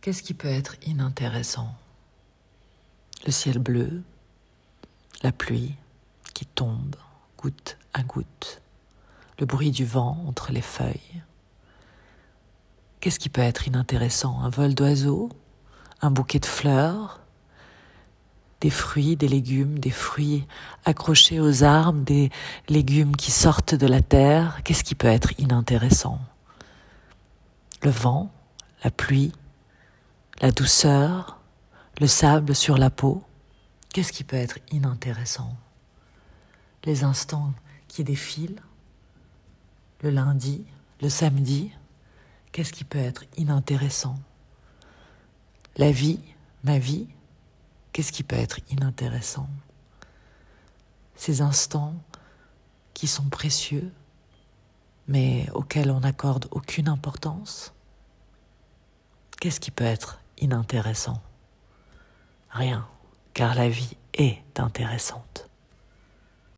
Qu'est-ce qui peut être inintéressant? Le ciel bleu, la pluie qui tombe goutte à goutte, le bruit du vent entre les feuilles. Qu'est-ce qui peut être inintéressant? Un vol d'oiseaux? Un bouquet de fleurs? Des fruits, des légumes, des fruits accrochés aux arbres, des légumes qui sortent de la terre? Qu'est-ce qui peut être inintéressant? Le vent, la pluie, la douceur, le sable sur la peau. Qu'est-ce qui peut être inintéressant? Les instants qui défilent, le lundi, le samedi, qu'est-ce qui peut être inintéressant? La vie, ma vie, qu'est-ce qui peut être inintéressant? Ces instants qui sont précieux, mais auxquels on n'accorde aucune importance. Qu'est-ce qui peut être inintéressant Rien, car la vie est intéressante.